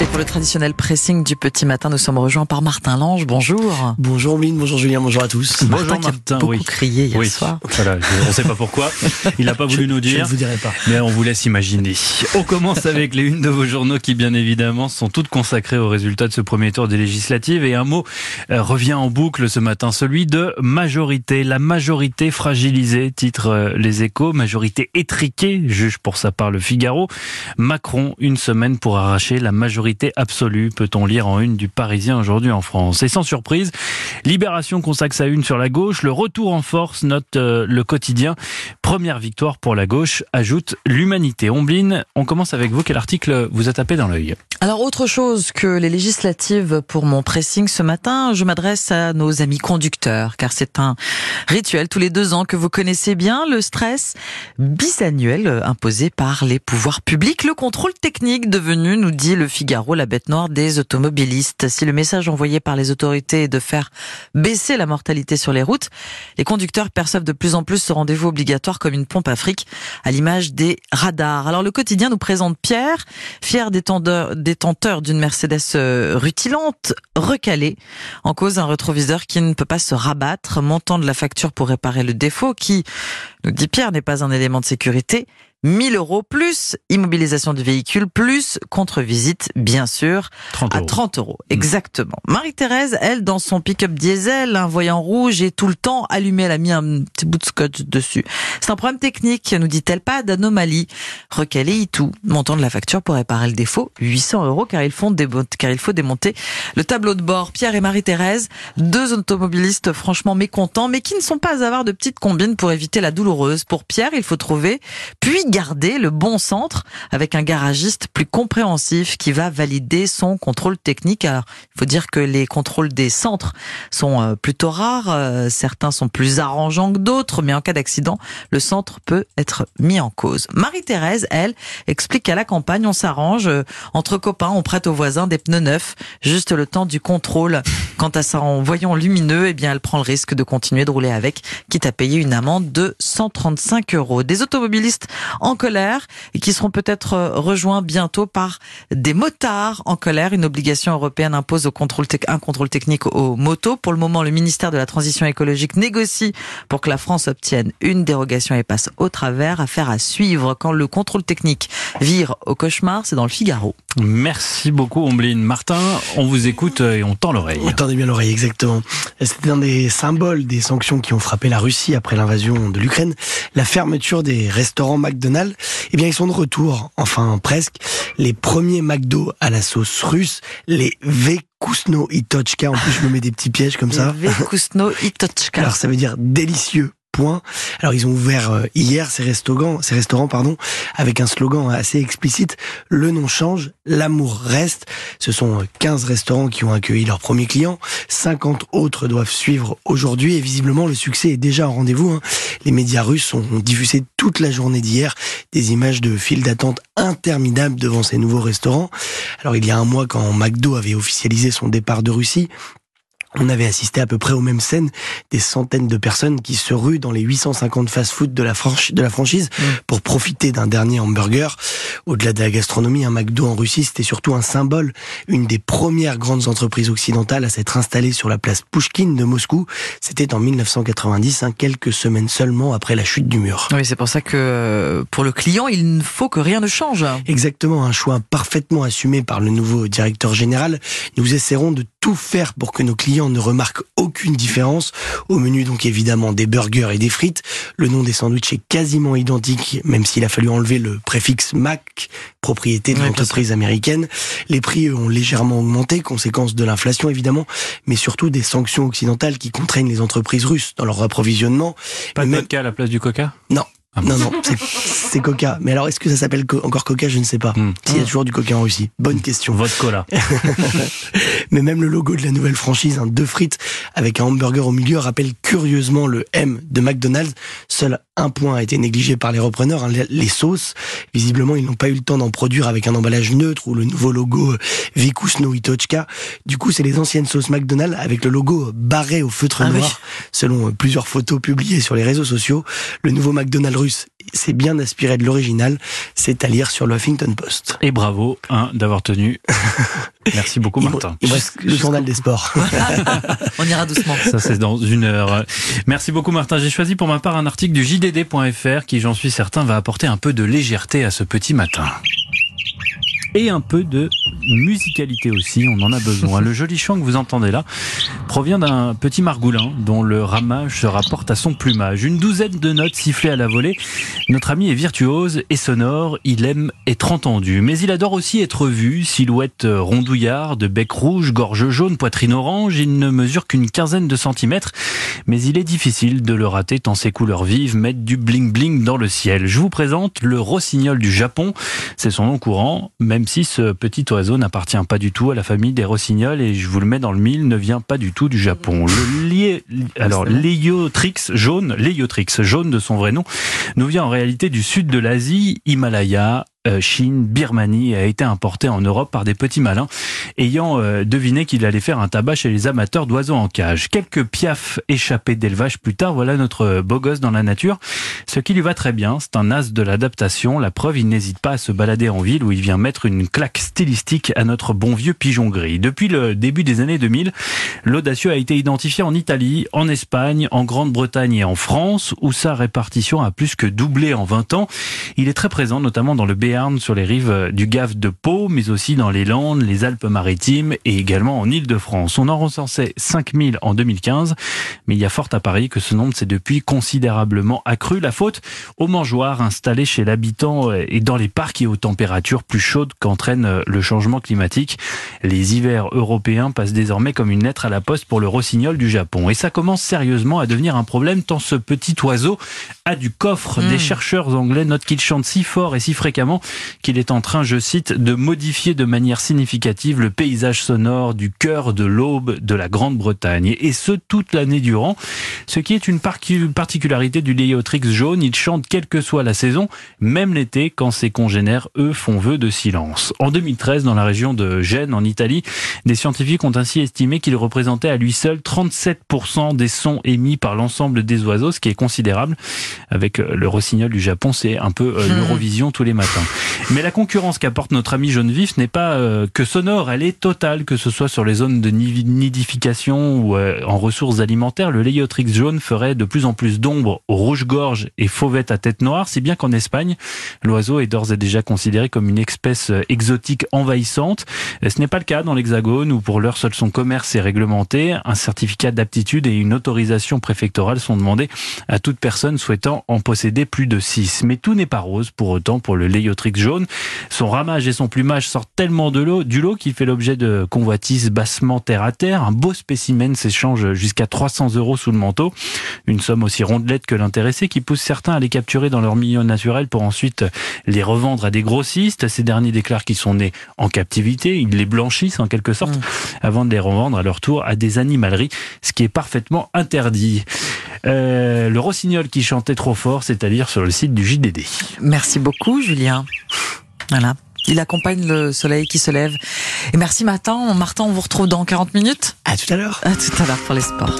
Et pour le traditionnel pressing du petit matin, nous sommes rejoints par Martin Lange. Bonjour. Bonjour Mine, bonjour Julien, bonjour à tous. Martin Bonjour qui a Martin, beaucoup oui. crié hier Oui. soir. Voilà, je- on ne sait pas pourquoi. Il n'a pas voulu nous Je dire. ne vous dirai pas. Mais on vous laisse imaginer. On commence avec les unes de vos journaux qui, bien évidemment, sont toutes consacrées aux résultats de ce premier tour des législatives. Et un mot euh, revient en boucle ce matin, celui de majorité. La majorité fragilisée, titre euh, Les Échos. Majorité étriquée, juge pour sa part le Figaro. Macron, une semaine pour arracher la majorité absolue, peut-on lire en une du Parisien aujourd'hui en France. Et sans surprise, Libération consacre sa une sur la gauche. Le retour en force, note euh, le quotidien. Première victoire pour la gauche, ajoute l'humanité. Ombline, on commence avec vous. Quel article vous a tapé dans l'œil Alors, autre chose que les législatives pour mon pressing ce matin, je m'adresse à nos amis conducteurs, car c'est un rituel tous les deux ans que vous connaissez bien, le stress bisannuel imposé par les pouvoirs publics, le contrôle technique devenu, nous dit le Figaro, la bête noire des automobilistes. Si le message envoyé par les autorités est de faire baisser la mortalité sur les routes, les conducteurs perçoivent de plus en plus ce rendez-vous obligatoire comme une pompe à fric, à l'image des radars. Alors le quotidien nous présente Pierre, fier détenteur, d'une Mercedes euh, rutilante, recalée, en cause un rétroviseur qui ne peut pas se rabattre, montant de la facture pour réparer le défaut, qui, nous dit Pierre, n'est pas un élément de sécurité. 1000 euros plus immobilisation du véhicule plus contre-visite, bien sûr, 30 à euros. 30 euros. Exactement. Marie-Thérèse, elle, dans son pick-up diesel, un voyant rouge et tout le temps allumé, elle a mis un petit bout de scotch dessus. C'est un problème technique, nous dit-elle, pas d'anomalie. Recalé tout. Montant de la facture pour réparer le défaut, 800 euros, car il faut, démo- car il faut démonter le tableau de bord. Pierre et Marie-Thérèse, deux automobilistes franchement mécontents, mais qui ne sont pas avares de petites combines pour éviter la douloureuse. Pour Pierre, il faut trouver, puis garder le bon centre avec un garagiste plus compréhensif qui va valider son contrôle technique. Alors, il faut dire que les contrôles des centres sont euh, plutôt rares. euh, Certains sont plus arrangeants que d'autres, mais en cas d'accident, le centre peut être mis en cause. Marie-Thérèse, elle, explique qu'à la campagne, on s'arrange euh, entre copains, on prête aux voisins des pneus neufs, juste le temps du contrôle. Quant à ça, en voyant lumineux, eh bien, elle prend le risque de continuer de rouler avec, quitte à payer une amende de 135 euros. Des automobilistes en colère et qui seront peut-être euh, rejoints bientôt par des motards en colère. Une obligation européenne impose au contrôle tec- un contrôle technique aux motos. Pour le moment, le ministère de la Transition écologique négocie pour que la France obtienne une dérogation et passe au travers. Affaire à suivre quand le contrôle technique vire au cauchemar, c'est dans le Figaro. Merci beaucoup, Ombline. Martin, on vous écoute et on tend l'oreille. Entendez bien l'oreille, exactement. C'était un des symboles des sanctions qui ont frappé la Russie après l'invasion de l'Ukraine, la fermeture des restaurants McDonald's. Eh bien, ils sont de retour, enfin presque. Les premiers McDo à la sauce russe, les Vekusno Itochka. En plus, je me mets des petits pièges comme ça. Vekusno Itochka. Alors ça veut dire délicieux. Alors ils ont ouvert euh, hier ces restaurants, ces restaurants pardon, avec un slogan assez explicite le nom change, l'amour reste. Ce sont euh, 15 restaurants qui ont accueilli leurs premiers clients, 50 autres doivent suivre aujourd'hui et visiblement le succès est déjà au rendez-vous. hein. Les médias russes ont diffusé toute la journée d'hier des images de files d'attente interminables devant ces nouveaux restaurants. Alors il y a un mois quand McDo avait officialisé son départ de Russie, on avait assisté à peu près aux mêmes scènes, des centaines de personnes qui se ruent dans les 850 fast-food de la, franchi- de la franchise Mm. pour profiter d'un dernier hamburger. Au-delà de la gastronomie, un McDo en Russie, c'était surtout un symbole, une des premières grandes entreprises occidentales à s'être installée sur la place Pouchkine de Moscou. C'était en 1990, hein, quelques semaines seulement après la chute du mur. Oui, c'est pour ça que pour le client, il ne faut que rien ne change. Exactement, un choix parfaitement assumé par le nouveau directeur général. Nous essaierons de tout faire pour que nos clients ne remarquent aucune différence. Au menu donc évidemment des burgers et des frites. Le nom des sandwichs est quasiment identique, même s'il a fallu enlever le préfixe Mac, propriété de Oui, l'entreprise américaine. Les prix eux, ont légèrement augmenté, conséquence de l'inflation évidemment, mais surtout des sanctions occidentales qui contraignent les entreprises russes dans leur approvisionnement. Pas de Même- à la place du coca? Non. Ah bon. Non, non, c'est- Coca. Mais alors, est-ce que ça s'appelle co- encore Coca? Je ne sais pas. Hmm. S'il y a toujours du Coca en Russie. Bonne question. Votre cola. Mais même le logo de la nouvelle franchise, un deux frites avec un hamburger au milieu, rappelle curieusement le M de McDonald's. Seul un point a été négligé par les repreneurs, hein, les sauces. Visiblement, ils n'ont pas eu le temps d'en produire avec un emballage neutre ou le nouveau logo Vikusno Itochka. Du coup, c'est les anciennes sauces McDonald's avec le logo barré au feutre Ah oui. noir, selon plusieurs photos publiées sur les réseaux sociaux. Le nouveau McDonald's russe s'est bien inspiré de l'original. C'est à lire sur le Huffington Post. Et bravo hein, d'avoir tenu. Merci beaucoup Il me- Martin. il le journal des sports. On ira doucement. Ça, c'est dans une heure. Merci beaucoup, Martin. J'ai choisi pour ma part un article du JDD.fr qui, j'en suis certain, va apporter un peu de légèreté à ce petit matin. Et un peu de musicalité aussi, on en a besoin. Le joli chant que vous entendez là provient d'un petit margoulin dont le ramage se rapporte à son plumage. Une douzaine de notes sifflées à la volée. Notre ami est virtuose et sonore, il aime être entendu. Mais il adore aussi être vu, silhouette rondouillarde, bec rouge, gorge jaune, poitrine orange. Il ne mesure qu'une quinzaine de centimètres, mais il est difficile de le rater tant ses couleurs vives mettent du bling bling dans le ciel. Je vous présente le rossignol du Japon. C'est son nom courant, même si ce petit oiseau n'appartient pas du tout à la famille des rossignols et je vous le mets dans le mille, ne vient pas du tout du Japon. Le lié, alors jaune, jaune de son vrai nom, nous vient en réalité du sud de l'Asie, Himalaya, euh, Chine, Birmanie a été importé en Europe par des petits malins ayant euh, deviné qu'il allait faire un tabac chez les amateurs d'oiseaux en cage. Quelques piafs échappés d'élevage plus tard, voilà notre beau gosse dans la nature. Ce qui lui va très bien, c'est un as de l'adaptation. La preuve, il n'hésite pas à se balader en ville où il vient mettre une claque stylistique à notre bon vieux pigeon gris. Depuis le début des années 2000, l'audacieux a été identifié en Italie, en Espagne, en Grande-Bretagne et en France, où sa répartition a plus que doublé en 20 ans. Il est très présent, notamment dans le Béarn, sur les rives du Gave de Pau, mais aussi dans les Landes, les Alpes-Maritimes et également en Île-de-France. On en recensait 5000 en 2015, mais il y a fort à parier que ce nombre s'est depuis considérablement accru. La faute aux mangeoires installés chez l'habitant et dans les parcs et aux températures plus chaudes qu'entraîne le changement climatique. Les hivers européens passent désormais comme une lettre à la poste pour le rossignol du Japon. Et ça commence sérieusement à devenir un problème tant ce petit oiseau a du coffre. Des chercheurs anglais notent qu'il chante si fort et si fréquemment qu'il est en train, je cite, de modifier de manière significative le paysage sonore du cœur de l'aube de la Grande-Bretagne. Et ce, toute l'année durant. Ce qui est une particularité du Léotrix jaune, il chante quelle que soit la saison, même l'été, quand ses congénères, eux, font vœu de silence. En 2013, dans la région de Gênes, en Italie, des scientifiques ont ainsi estimé qu'il représentait à lui seul 37% des sons émis par l'ensemble des oiseaux, ce qui est considérable. Avec euh, le rossignol du Japon, c'est un peu euh, Mhm. l'Eurovision tous les matins. Mais la concurrence qu'apporte notre ami jaune vif n'est pas euh, que sonore, elle est totale, que ce soit sur les zones de ni- nidification ou euh, en ressources alimentaires. Le Léotrix jaune ferait de plus en plus d'ombre aux rouges-gorges et fauvettes à tête noire, si bien qu'en Espagne, l'oiseau est d'ores et déjà considéré comme une espèce euh, exotique envahissante. Euh, Ce n'est pas le cas dans l'Hexagone où pour l'heure seul son commerce est réglementé. Un certificat d'aptitude et une autorisation préfectorale sont demandés à toute personne souhaitant en posséder plus de 6. Mais tout n'est pas rose pour autant pour le Léotrix jaune. Son ramage et son plumage sortent tellement de l'eau, du lot qu'il fait l'objet de convoitises bassement terre à terre. Un beau spécimen s'échange jusqu'à 300 euros sous le manteau. Une somme aussi rondelette que l'intéressé qui pousse certains à les capturer dans leur milieu naturel pour ensuite les revendre à des grossistes. Ces derniers déclarent qu'ils sont nés en captivité. Ils les blanchissent en quelque sorte Mm. avant de les revendre à leur tour à des animaleries, ce qui est parfaitement interdit. Euh, le rossignol qui chantait trop fort, c'est-à-dire sur le site du JDD. Merci beaucoup, Julien. Voilà. Il accompagne le soleil qui se lève. Et merci, Martin. Martin, on vous retrouve dans 40 minutes. À tout à l'heure. À tout à l'heure pour les sports.